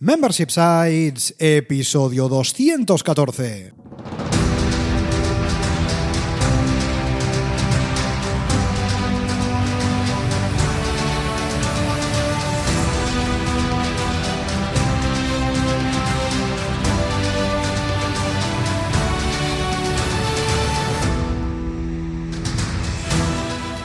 Membership Sites, episodio 214.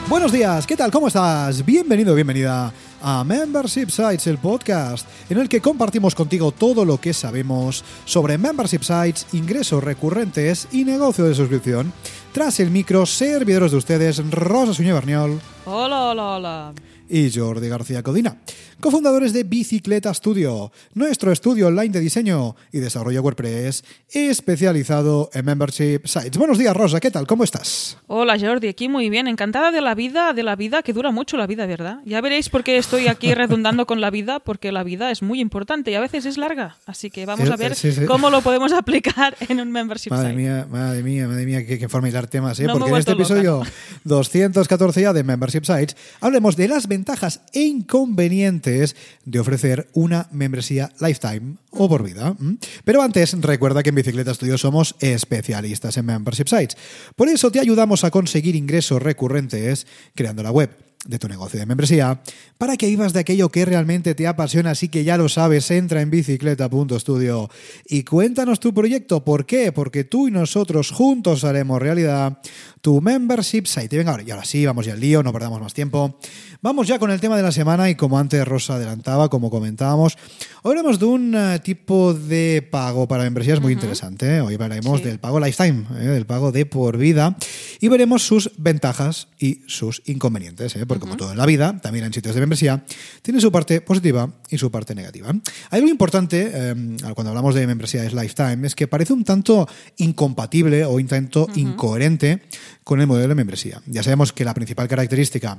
Buenos días, ¿qué tal? ¿Cómo estás? Bienvenido, bienvenida a Membership Sites, el podcast en el que compartimos contigo todo lo que sabemos sobre membership sites, ingresos recurrentes y negocio de suscripción. Tras el micro, servidores de ustedes, Rosa Suñé Barniol. Hola, hola, hola. Y Jordi García Codina, cofundadores de Bicicleta Studio, nuestro estudio online de diseño y desarrollo WordPress especializado en membership sites. Buenos días, Rosa, ¿qué tal? ¿Cómo estás? Hola, Jordi, aquí muy bien. Encantada de la vida, de la vida, que dura mucho la vida, ¿verdad? Ya veréis por qué estoy aquí redundando con la vida, porque la vida es muy importante y a veces es larga. Así que vamos a ver sí, sí. cómo lo podemos aplicar en un membership Madre site. mía, madre mía, madre mía, qué, qué hilar temas, ¿eh? No Porque en este loca. episodio 214 ya de Membership Sites hablemos de las ventajas e inconvenientes de ofrecer una membresía lifetime o por vida. Pero antes, recuerda que en Bicicleta Studio somos especialistas en Membership Sites. Por eso te ayudamos a conseguir ingresos recurrentes creando la web de tu negocio de membresía para que vivas de aquello que realmente te apasiona, así que ya lo sabes, entra en bicicleta.studio y cuéntanos tu proyecto. ¿Por qué? Porque tú y nosotros juntos haremos realidad tu membership site. Y venga, ahora, y ahora sí, vamos ya al lío, no perdamos más tiempo. Vamos ya con el tema de la semana y como antes Rosa adelantaba, como comentábamos, hoy hablamos de un eh, tipo de pago para membresías muy interesante. ¿eh? Hoy hablaremos Sí. del pago lifetime, ¿eh? del pago de por vida y veremos sus ventajas y sus inconvenientes, ¿eh? Porque como todo en la vida, también en sitios de membresía, tiene su parte positiva y su parte negativa. Hay algo importante eh, cuando hablamos de membresías lifetime, es que parece un tanto incompatible o un tanto incoherente con el modelo de membresía. Ya sabemos que la principal característica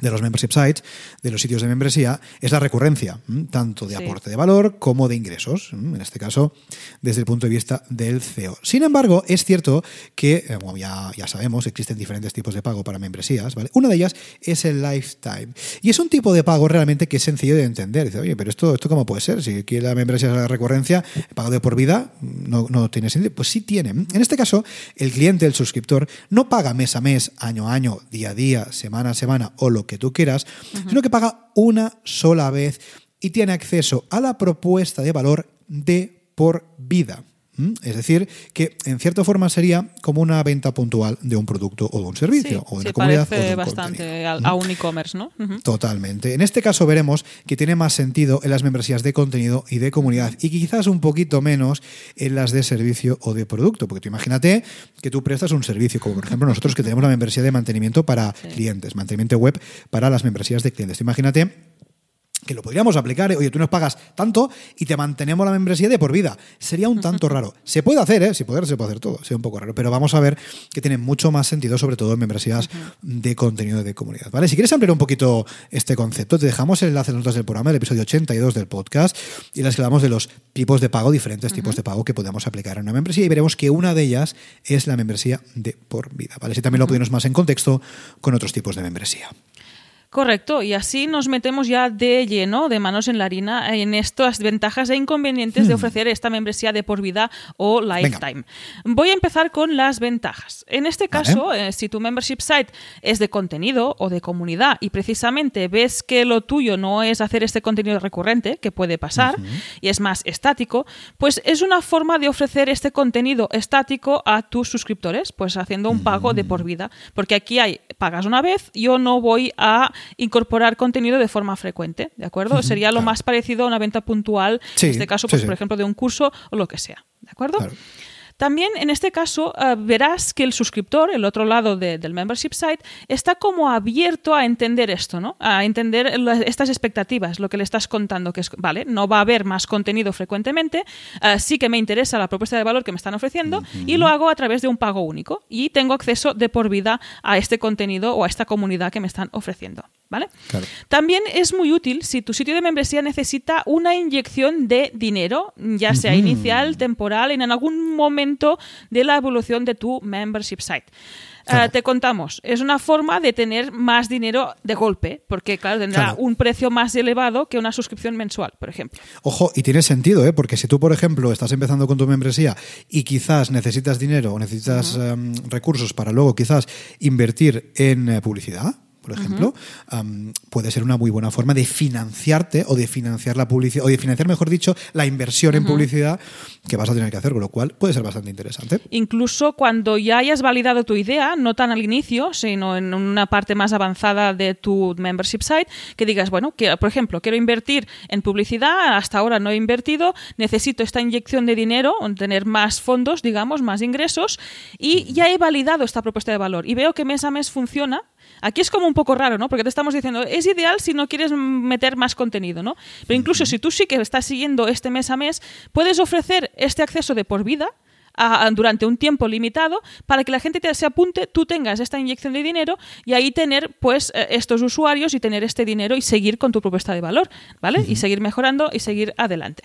de los membership sites, de los sitios de membresía, es la recurrencia, tanto de Sí. aporte de valor como de ingresos, en este caso desde el punto de vista del CEO. Sin embargo, es cierto que, eh, como ya, ya sabemos, existen diferentes tipos de pago para membresías. ¿vale? Una de ellas es el lifetime. Y es un tipo de pago realmente que es sencillo de entender. Dice, oye, pero esto, esto cómo puede ser? Si aquí la membresía es la recurrencia, pago de por vida no, no tiene sentido. Pues sí tiene. En este caso, el cliente, el suscriptor, no paga mes a mes, año a año, día a día, semana a semana o lo que tú quieras, sino que paga una sola vez y tiene acceso a la propuesta de valor de por vida. ¿Mm? Es decir, que en cierta forma sería como una venta puntual de un producto o de un servicio, Sí, o de una comunidad o parece de un bastante a, un e-commerce, ¿no? Totalmente. En este caso veremos que tiene más sentido en las membresías de contenido y de comunidad y quizás un poquito menos en las de servicio o de producto. Porque tú imagínate que tú prestas un servicio, como por ejemplo nosotros que tenemos la membresía de mantenimiento para clientes, mantenimiento web para las membresías de clientes. Imagínate que lo podríamos aplicar, oye, tú nos pagas tanto y te mantenemos la membresía de por vida. Sería un tanto raro. Se puede hacer, ¿eh? Si poder, se puede hacer todo. Sería un poco raro. Pero vamos a ver que tiene mucho más sentido, sobre todo en membresías de contenido de comunidad. ¿Vale? Si quieres ampliar un poquito este concepto, te dejamos el enlace en las notas del programa, el episodio 82 del podcast, y las que hablamos de los tipos de pago, diferentes tipos de pago que podemos aplicar en una membresía, y veremos que una de ellas es la membresía de por vida. ¿Vale? Si también lo ponemos más en contexto con otros tipos de membresía. Correcto, y así nos metemos ya de lleno, de manos en la harina, en estas ventajas e inconvenientes de ofrecer esta membresía de por vida o lifetime. Voy a empezar con las ventajas. En este Vale. caso, eh, si tu membership site es de contenido o de comunidad y precisamente ves que lo tuyo no es hacer este contenido recurrente, que puede pasar, y es más estático, pues es una forma de ofrecer este contenido estático a tus suscriptores, pues haciendo un pago de por vida. Porque aquí hay, pagas una vez, yo no voy a incorporar contenido de forma frecuente, ¿de acuerdo? Sería lo claro. más parecido a una venta puntual, Sí, en este caso, sí, pues, sí. por ejemplo, de un curso o lo que sea, ¿de acuerdo? Claro. También en este caso eh, verás que el suscriptor, el otro lado de- del membership site, está como abierto a entender esto, ¿no? A entender estas expectativas, lo que le estás contando, que es, vale, no va a haber más contenido frecuentemente, eh, sí que me interesa la propuesta de valor que me están ofreciendo y lo hago a través de un pago único y tengo acceso de por vida a este contenido o a esta comunidad que me están ofreciendo. ¿Vale? También es muy útil si tu sitio de membresía necesita una inyección de dinero, ya sea inicial, temporal, en algún momento de la evolución de tu membership site. Eh, te contamos, es una forma de tener más dinero de golpe, porque claro, tendrá un precio más elevado que una suscripción mensual, por ejemplo. Ojo, y tiene sentido, ¿eh? porque si tú, por ejemplo, estás empezando con tu membresía y quizás necesitas dinero o necesitas em, recursos para luego quizás invertir en eh, publicidad, por ejemplo, puede ser una muy buena forma de financiarte o de financiar la publicidad, o de financiar, mejor dicho, la inversión en publicidad que vas a tener que hacer, con lo cual puede ser bastante interesante. Incluso cuando ya hayas validado tu idea, no tan al inicio, sino en una parte más avanzada de tu membership site, que digas, bueno, que, por ejemplo, quiero invertir en publicidad, hasta ahora no he invertido, necesito esta inyección de dinero, tener más fondos, digamos, más ingresos, y ya he validado esta propuesta de valor y veo que mes a mes funciona, Aquí es como un poco raro, ¿no? Porque te estamos diciendo, es ideal si no quieres meter más contenido, ¿no? Pero incluso si tú sí que estás siguiendo este mes a mes, puedes ofrecer este acceso de por vida durante un tiempo limitado para que la gente te, se apunte, tú tengas esta inyección de dinero y ahí tener pues eh, estos usuarios y tener este dinero y seguir con tu propuesta de valor, ¿vale? Y seguir mejorando y seguir adelante.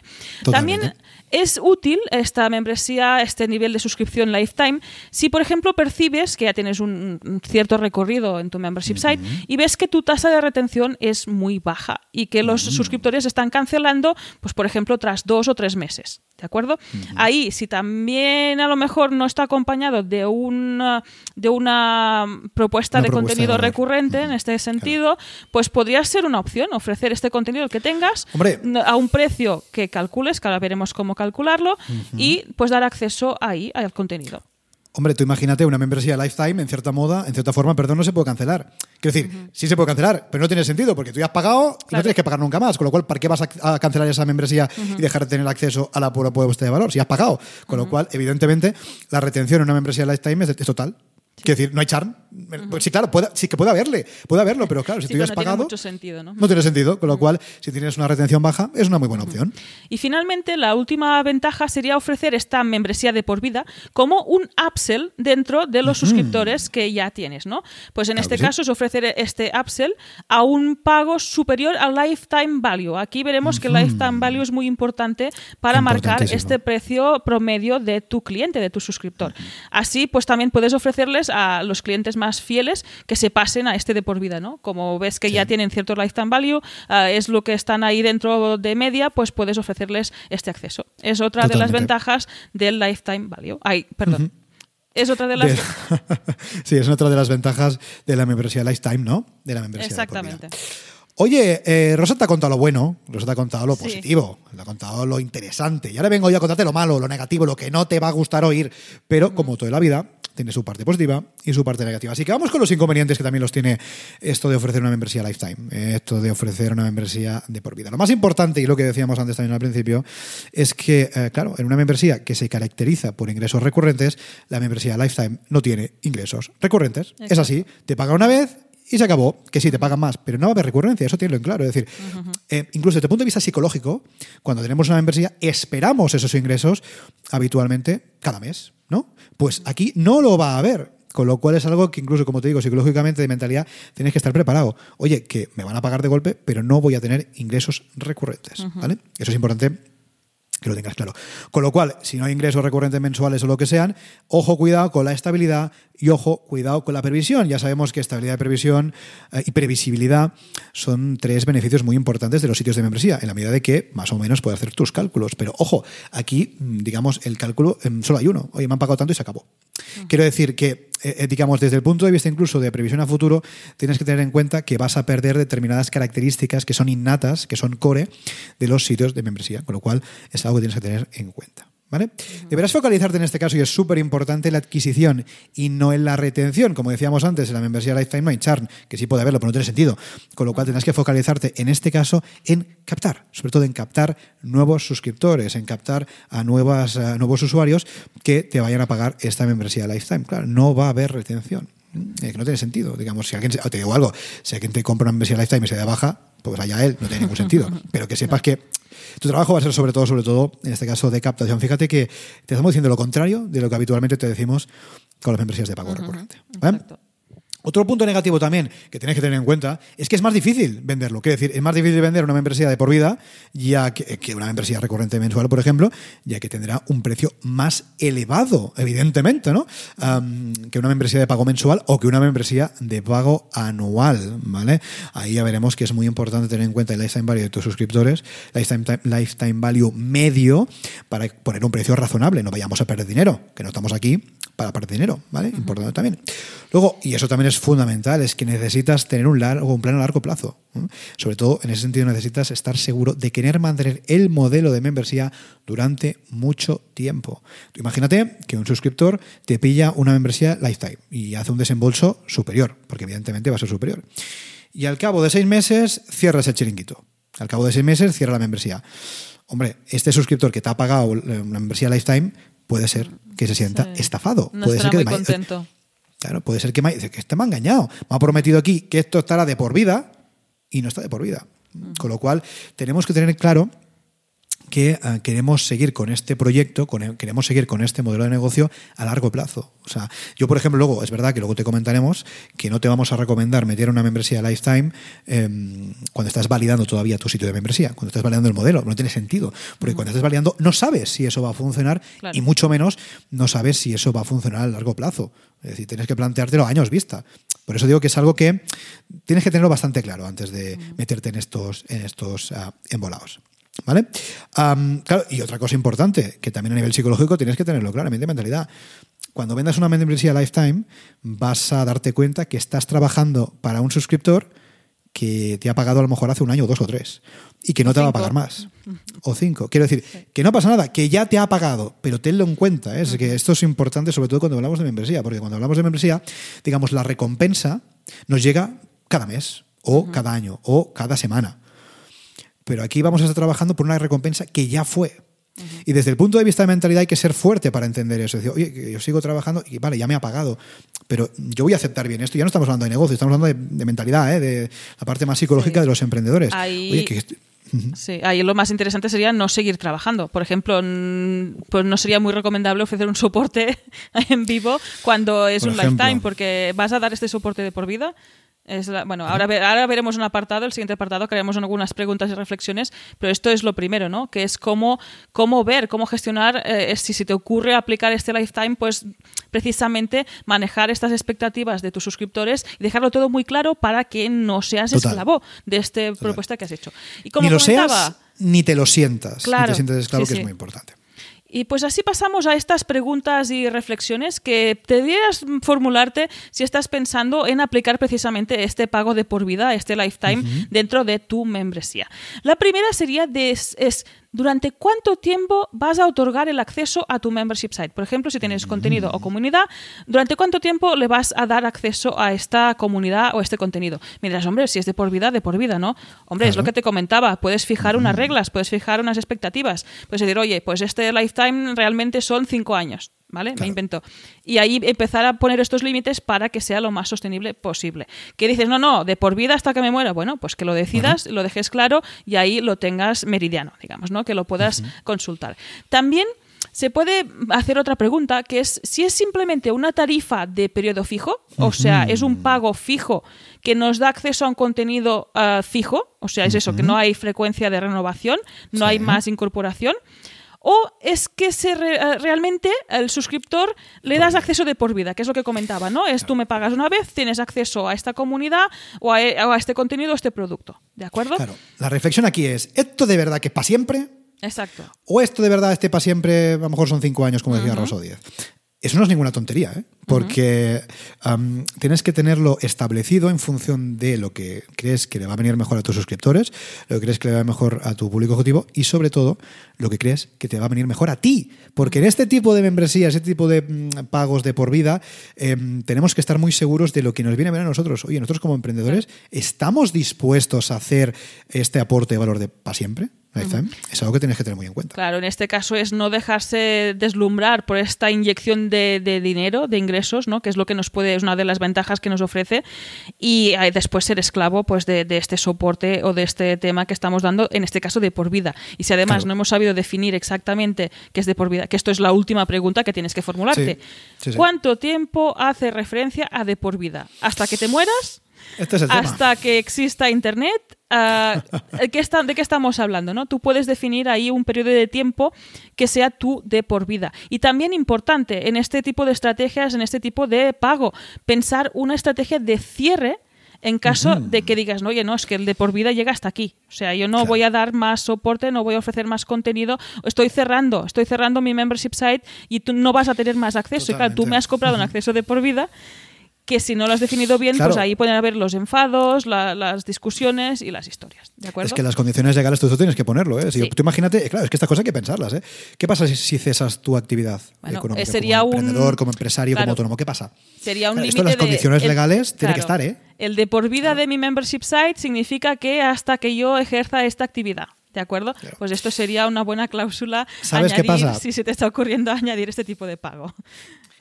También es útil esta membresía, este nivel de suscripción lifetime, si por ejemplo percibes que ya tienes un, cierto recorrido en tu membership site y ves que tu tasa de retención es muy baja y que los suscriptores están cancelando, pues por ejemplo, tras dos o tres meses. ¿De acuerdo? Ahí, si también a lo mejor no está acompañado de una, de una propuesta de contenido recurrente en este sentido, pues podría ser una opción ofrecer este contenido que tengas a un precio que calcules, que ahora veremos cómo calcularlo, y pues dar acceso ahí al contenido. Hombre, tú imagínate una membresía lifetime, en cierta moda, en cierta forma, perdón, no se puede cancelar. Quiero decir, sí se puede cancelar, pero no tiene sentido, porque tú ya has pagado y no tienes que pagar nunca más. Con lo cual, ¿para qué vas a, cancelar esa membresía y dejar de tener acceso a la pura propuesta de valor? Si has pagado. Con lo cual, evidentemente, la retención en una membresía lifetime es total. Quiero decir, no hay charm. Pues sí, claro, sí que puede haberle, puede haberlo, pero claro, si tú ya has no pagado. Tiene mucho sentido, ¿no? No tiene sentido, con lo cual, si tienes una retención baja, es una muy buena opción. Y finalmente, la última ventaja sería ofrecer esta membresía de por vida como un upsell dentro de los suscriptores que ya tienes, ¿no? Pues en este caso es ofrecer este upsell a un pago superior al lifetime value. Aquí veremos que el lifetime value es muy importante para marcar este precio promedio de tu cliente, de tu suscriptor. Así, pues también puedes ofrecerles a los clientes más fieles que se pasen a este de por vida, ¿no? Como ves que ya tienen cierto lifetime value, ah, es lo que están ahí dentro de media, pues puedes ofrecerles este acceso. Es otra de las ventajas del lifetime value. Ay, perdón. Es otra de las. sí, es otra de las ventajas de la membresía Lifetime, ¿no? De la membresía. Exactamente. Oye, eh, Rosa te ha contado lo bueno, Rosa te ha contado lo positivo, te ha contado lo interesante. Y ahora vengo yo a contarte lo malo, lo negativo, lo que no te va a gustar oír. Pero, como toda la vida, tiene su parte positiva y su parte negativa. Así que vamos con los inconvenientes que también los tiene esto de ofrecer una membresía lifetime, esto de ofrecer una membresía de por vida. Lo más importante, y lo que decíamos antes también al principio, es que, eh, claro, en una membresía que se caracteriza por ingresos recurrentes, la membresía lifetime no tiene ingresos recurrentes. Es así, te paga una vez y se acabó. Que sí, te pagan más, pero no va a haber recurrencia, eso tiene en claro. Es decir, eh, incluso desde el punto de vista psicológico, cuando tenemos una membresía, esperamos esos ingresos habitualmente cada mes. ¿no? Pues aquí no lo va a haber. Con lo cual es algo que incluso, como te digo, psicológicamente de mentalidad, tienes que estar preparado. Oye, que me van a pagar de golpe, pero no voy a tener ingresos recurrentes. ¿vale? Eso es importante que lo tengas claro. Con lo cual, si no hay ingresos recurrentes mensuales o lo que sean, ojo, cuidado con la estabilidad y ojo, cuidado con la previsión. Ya sabemos que estabilidad de previsión eh, y previsibilidad son tres beneficios muy importantes de los sitios de membresía, en la medida de que más o menos puedes hacer tus cálculos. Pero ojo, aquí, mm, digamos, el cálculo em, solo hay uno. Oye, me han pagado tanto y se acabó. Quiero decir que, eh, eh, digamos, desde el punto de vista incluso de previsión a futuro, tienes que tener en cuenta que vas a perder determinadas características que son innatas, que son core de los sitios de membresía, con lo cual es algo que tienes que tener en cuenta. ¿Vale? Deberás focalizarte en este caso, y es súper importante, la adquisición y no en la retención. Como decíamos antes, en la membresía Lifetime no hay churn, que sí puede haberlo, pero no tiene sentido. Con lo cual tendrás que focalizarte en este caso en captar, sobre todo en captar nuevos suscriptores, en captar a, nuevas, nuevos usuarios que te vayan a pagar esta membresía Lifetime. Claro, no va a haber retención. Que no tiene sentido. Digamos, si alguien, te digo algo, si alguien te compra una membresía Lifetime y se da baja, pues allá él, no tiene ningún sentido. Pero que sepas que tu trabajo va a ser sobre todo, sobre todo, en este caso de captación. Fíjate que te estamos diciendo lo contrario de lo que habitualmente te decimos con las membresías de pago recurrente. Otro punto negativo también que tienes que tener en cuenta es que es más difícil venderlo. Quiero decir, es más difícil vender una membresía de por vida ya que, una membresía recurrente mensual, por ejemplo, ya que tendrá un precio más elevado, evidentemente, ¿no? que una membresía de pago mensual o que una membresía de pago anual, ¿vale? Ahí ya veremos que es muy importante tener en cuenta el lifetime value de tus suscriptores, lifetime, lifetime value medio, para poner un precio razonable. No vayamos a perder dinero, que no estamos aquí para perder dinero, ¿vale? Importante también. Luego, y eso también es fundamental, es que necesitas tener un, largo, un plan a largo plazo. Sobre todo, en ese sentido, necesitas estar seguro de querer mantener el modelo de membresía durante mucho tiempo. imagínate que un suscriptor te pilla una membresía lifetime y hace un desembolso superior, porque evidentemente va a ser superior. Y al cabo de seis meses cierras el chiringuito. Al cabo de seis meses cierra la membresía. Hombre, este suscriptor que te ha pagado una membresía lifetime puede ser que se sienta estafado. No puede ser que muy contento. Claro, puede ser que, me, que este me ha engañado. Me ha prometido aquí que esto estará de por vida y no está de por vida. Con lo cual, tenemos que tener claro que eh, queremos seguir con este proyecto, con, queremos seguir con este modelo de negocio a largo plazo. O sea, yo, por ejemplo, luego, es verdad que luego te comentaremos que no te vamos a recomendar meter una membresía lifetime em, cuando estás validando todavía tu sitio de membresía, cuando estás validando el modelo. No tiene sentido, porque cuando estás validando no sabes si eso va a funcionar y mucho menos no sabes si eso va a funcionar a largo plazo. Es decir, tienes que planteártelo a años vista. Por eso digo que es algo que tienes que tenerlo bastante claro antes de meterte en estos, en estos uh, embolados. ¿Vale? claro, y otra cosa importante, que también a nivel psicológico tienes que tenerlo claramente mentalidad. Cuando vendas una membresía Lifetime, vas a darte cuenta que estás trabajando para un suscriptor que te ha pagado a lo mejor hace un año, dos o tres, y que no te va a pagar más. O cinco. Quiero decir, que no pasa nada, que ya te ha pagado, pero tenlo en cuenta. ¿eh? Es que esto es importante, sobre todo cuando hablamos de membresía, porque cuando hablamos de membresía, digamos, la recompensa nos llega cada mes, o cada año, o cada semana. Pero aquí vamos a estar trabajando por una recompensa que ya fue. Y desde el punto de vista de mentalidad hay que ser fuerte para entender eso. Decir, oye, yo sigo trabajando y vale, ya me ha pagado, pero yo voy a aceptar bien esto. Ya no estamos hablando de negocio, estamos hablando de, mentalidad, ¿eh? de la parte más psicológica de los emprendedores. Ahí... Sí, ahí lo más interesante sería no seguir trabajando. Por ejemplo, pues no sería muy recomendable ofrecer un soporte en vivo cuando es un lifetime, porque vas a dar este soporte de por vida bueno, ahora, ahora veremos un apartado, el siguiente apartado, que haremos algunas preguntas y reflexiones, pero esto es lo primero, ¿no? Que es cómo, cómo ver, cómo gestionar, eh, si se te ocurre aplicar este lifetime, pues precisamente manejar estas expectativas de tus suscriptores y dejarlo todo muy claro para que no seas esclavo de esta propuesta que has hecho. Y como ni lo seas, ni te lo sientas. Claro, ni te sientes esclavo, que es muy importante. Y pues así pasamos a estas preguntas y reflexiones que debieras formularte si estás pensando en aplicar precisamente este pago de por vida, este lifetime, dentro de tu membresía. La primera sería de, es durante cuánto tiempo vas a otorgar el acceso a tu membership site. Por ejemplo, si tienes contenido o comunidad, ¿durante cuánto tiempo le vas a dar acceso a esta comunidad o este contenido? Mientras, hombre, si es de por vida, de por vida, ¿no? Hombre, es lo que te comentaba, puedes fijar unas reglas, puedes fijar unas expectativas, puedes decir, oye, pues este lifetime realmente son cinco años. ¿Vale? Me invento. Y ahí empezar a poner estos límites para que sea lo más sostenible posible. Que dices, no, no, de por vida hasta que me muera. Bueno, pues que lo decidas, lo dejes claro y ahí lo tengas meridiano, digamos, ¿no? Que lo puedas consultar. También se puede hacer otra pregunta, que es si es simplemente una tarifa de periodo fijo, o sea, es un pago fijo que nos da acceso a un contenido ah, fijo, o sea, es eso, que no hay frecuencia de renovación, no hay más incorporación o es que se eh, realmente el suscriptor le das acceso de por vida, que es lo que comentaba, ¿no? Es tú me pagas una vez, tienes acceso a esta comunidad o a, e, este contenido o este producto, ¿de acuerdo? Claro, la reflexión aquí es, ¿esto de verdad que es para siempre? Exacto. ¿O esto de verdad este para siempre, a lo mejor son cinco años, como decía Rosso Díez? Eso no es ninguna tontería, ¿eh? porque tienes que tenerlo establecido en función de lo que crees que le va a venir mejor a tus suscriptores, lo que crees que le va a venir mejor a tu público objetivo y sobre todo lo que crees que te va a venir mejor a ti. Porque en este tipo de membresías, este tipo de mm, pagos de por vida, em, tenemos que estar muy seguros de lo que nos viene a ver a nosotros. Oye, nosotros como emprendedores, ¿estamos dispuestos a hacer este aporte de valor de para siempre? Es algo que tienes que tener muy en cuenta. Claro, en este caso es no dejarse deslumbrar por esta inyección de, de dinero, de ingresos, ¿no? que es lo que nos puede, es una de las ventajas que nos ofrece, y eh, después ser esclavo pues, de, de este soporte o de este tema que estamos dando, en este caso de por vida. Y si además Claro. no hemos sabido definir exactamente qué es de por vida, que esto es la última pregunta que tienes que formularte. Sí, sí, sí. ¿Cuánto tiempo hace referencia a de por vida? ¿Hasta que te mueras? Este es el tema. hasta que exista Internet. ah, ¿qué está- ¿De qué estamos hablando? ¿no? Tú puedes definir ahí un periodo de tiempo que sea tú de por vida. Y también importante en este tipo de estrategias, en este tipo de pago, pensar una estrategia de cierre en caso de que digas, no, oye, no, es que el de por vida llega hasta aquí. O sea, yo no Claro. voy a dar más soporte, no voy a ofrecer más contenido, estoy cerrando, estoy cerrando mi membership site y tú no vas a tener más acceso. Y claro, tú Totalmente. me has comprado un acceso de por vida que si no lo has definido bien, pues ahí pueden haber los enfados, la- las discusiones y las historias. ¿De acuerdo? Es que las condiciones legales tú, tú tienes que ponerlo, ¿eh? Si Sí. Tú imagínate, eh, claro, es que estas cosas hay que pensarlas, ¿eh? ¿Qué pasa si, si cesas tu actividad Bueno, económica eh, sería como un- emprendedor, como empresario, claro. como autónomo? ¿Qué pasa? Sería un Claro, límite esto las de- condiciones el- legales tiene que estar, ¿eh? El de por vida de mi membership site significa que hasta que yo ejerza esta actividad. ¿De acuerdo? Pues esto sería una buena cláusula ¿Sabes qué añadir pasa? si se te está ocurriendo añadir este tipo de pago.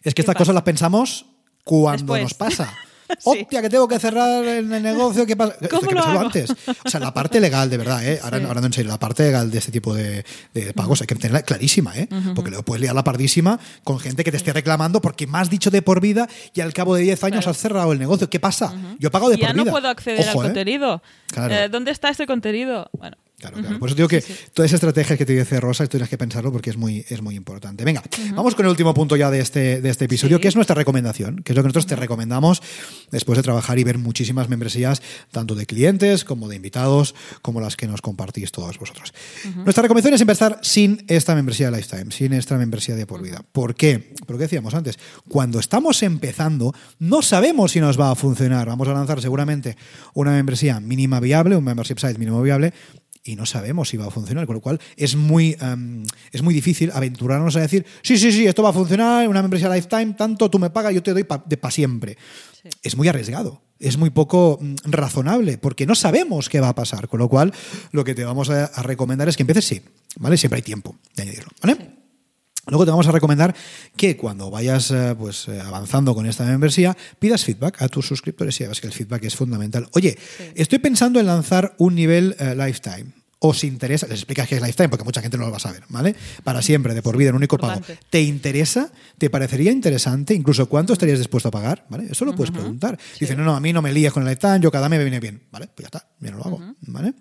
Es que ¿Qué estas pasa? cosas las pensamos cuando Después. nos pasa. Sí. Hostia, que tengo que cerrar el negocio, ¿qué pasa? ¿Cómo que lo hago? antes. O sea, la parte legal, de verdad, ¿eh? Ahora, Sí. ahora no en serio, la parte legal de este tipo de, de pagos hay que tenerla clarísima, ¿eh? Porque luego puedes liar la pardísima con gente que te esté reclamando porque me has dicho de por vida y al cabo de 10 años Claro. has cerrado el negocio. ¿Qué pasa? Yo pago de ya por no vida. puedo acceder Ojo, al ¿eh? contenido. Claro. Eh, ¿Dónde está este contenido? Bueno, Claro, claro. Por eso digo que Sí, sí. toda esa estrategia que te dice Rosa, tienes que pensarlo porque es muy, es muy importante. Venga, vamos con el último punto ya de este, de este episodio, Sí. que es nuestra recomendación, que es lo que nosotros te recomendamos después de trabajar y ver muchísimas membresías, tanto de clientes como de invitados, como las que nos compartís todos vosotros. Nuestra recomendación es empezar sin esta membresía de Lifetime, sin esta membresía de por vida. ¿Por qué? Porque decíamos antes, cuando estamos empezando, no sabemos si nos va a funcionar. Vamos a lanzar seguramente una membresía mínima viable, un membership site mínimo viable, y no sabemos si va a funcionar, con lo cual es muy, em, es muy difícil aventurarnos a decir, sí, sí, sí, esto va a funcionar, una membresía lifetime, tanto tú me pagas, yo te doy pa- de para siempre. Sí. Es muy arriesgado, es muy poco mm, razonable, porque no sabemos qué va a pasar, con lo cual lo que te vamos a, a recomendar es que empieces sí, ¿vale? Siempre hay tiempo de añadirlo, ¿vale? Luego te vamos a recomendar que cuando vayas eh, pues, eh, avanzando con esta membresía, pidas feedback a tus suscriptores y sabes que el feedback es fundamental. Oye, estoy pensando en lanzar un nivel eh, lifetime. ¿Os interesa? Les explicas qué es lifetime, porque mucha gente no lo va a saber, ¿vale? Para siempre, de por vida, en único pago. ¿Te interesa? ¿Te parecería interesante? Incluso cuánto estarías dispuesto a pagar, ¿vale? Eso lo puedes preguntar. Dice, no, no, a mí no me líes con el lifetime, yo cada mes me viene bien, ¿vale? Pues ya está, yo no lo hago, ¿vale?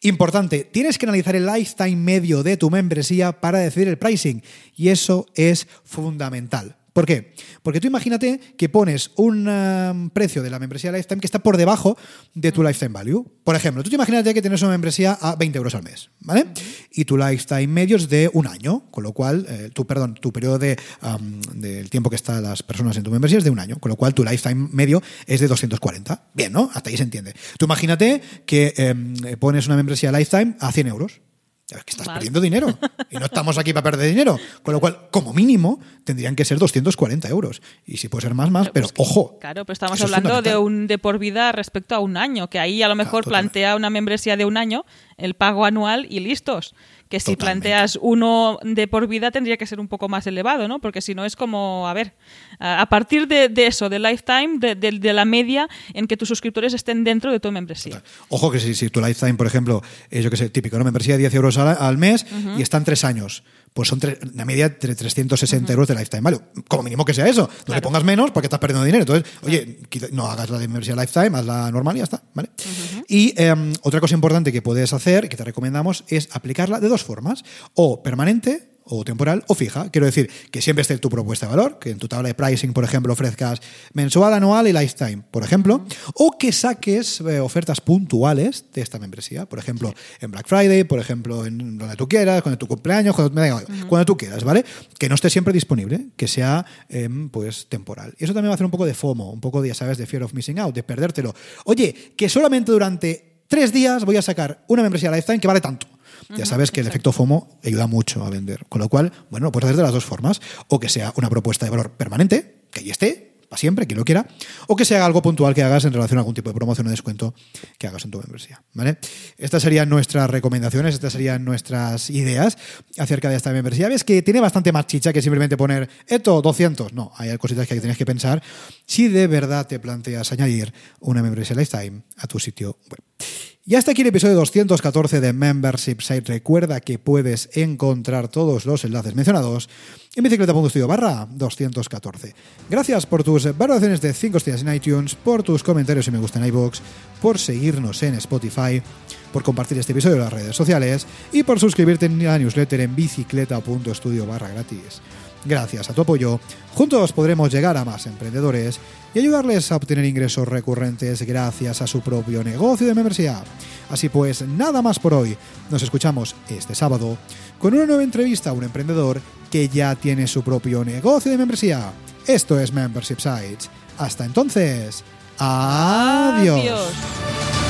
Importante, tienes que analizar el lifetime medio de tu membresía para decidir el pricing y eso es fundamental. ¿Por qué? Porque tú imagínate que pones un um, precio de la membresía Lifetime que está por debajo de tu Lifetime Value. Por ejemplo, tú te imagínate que tienes una membresía a 20 euros al mes, ¿vale? Y tu Lifetime medio es de un año, con lo cual, eh, tu, perdón, tu periodo de, um, del tiempo que están las personas en tu membresía es de un año, con lo cual tu Lifetime medio es de 240. Bien, ¿no? Hasta ahí se entiende. Tú imagínate que em, pones una membresía Lifetime a 100 euros. Es que estás Vale. perdiendo dinero. Y no estamos aquí para perder dinero. Con lo cual, como mínimo, tendrían que ser 240 euros. Y si puede ser más, más, pero Pues ojo. Claro, pero estamos es hablando de un de por vida respecto a un año, que ahí a lo mejor plantea una membresía de un año, el pago anual y listos. Que si Totalmente. planteas uno de por vida tendría que ser un poco más elevado, ¿no? Porque si no es como, a ver, a partir de, de eso, de lifetime, de, de- de la media en que tus suscriptores estén dentro de tu membresía. Ojo que si, si tu lifetime, por ejemplo, es yo que sé, típico, ¿no? Membresía de 10 euros al, al mes y están tres años. Pues son una media de 360 euros de lifetime. Vale, como mínimo que sea eso. No le pongas menos porque estás perdiendo dinero. Entonces, oye, no hagas la de membresía lifetime, haz la normal y ya está. ¿vale? Y em, otra cosa importante que puedes hacer, que te recomendamos, es aplicarla de dos formas. O permanente o temporal o fija. Quiero decir que siempre esté tu propuesta de valor, que en tu tabla de pricing, por ejemplo, ofrezcas mensual, anual y lifetime, por ejemplo, o que saques eh, ofertas puntuales de esta membresía, por ejemplo, en Black Friday, por ejemplo, en donde tú quieras, cuando tu cumpleaños, cuando, igual, cuando tú quieras, ¿vale? Que no esté siempre disponible, que sea em, pues temporal. Y eso también va a hacer un poco de FOMO, un poco de, ya sabes, de fear of missing out, de perdértelo. Oye, que solamente durante tres días voy a sacar una membresía lifetime que vale tanto. Ya sabes que el efecto FOMO ayuda mucho a vender. Con lo cual, bueno, lo puedes hacer de las dos formas. O que sea una propuesta de valor permanente, que ahí esté, para siempre, quien lo quiera, o que sea algo puntual que hagas en relación a algún tipo de promoción o descuento que hagas en tu membresía. ¿vale? Estas serían nuestras recomendaciones, estas serían nuestras ideas acerca de esta membresía. Ves que tiene bastante más chicha que simplemente poner esto 200. No, hay cositas que tienes que pensar si de verdad te planteas añadir una membresía Lifetime a tu sitio web. Y hasta aquí el episodio 214 de Membership Site. Recuerda que puedes encontrar todos los enlaces mencionados en bicicleta.studio barra 214. Gracias por tus valoraciones de 5 estrellas en iTunes, por tus comentarios y me gusta en iVoox, por seguirnos en Spotify, por compartir este episodio en las redes sociales y por suscribirte en la newsletter en bicicleta.studio barra gratis. Gracias a tu apoyo, juntos podremos llegar a más emprendedores y ayudarles a obtener ingresos recurrentes gracias a su propio negocio de membresía. Así pues, nada más por hoy. Nos escuchamos este sábado con una nueva entrevista a un emprendedor que ya tiene su propio negocio de membresía. Esto es Membership Sites. Hasta entonces, adiós. Adiós.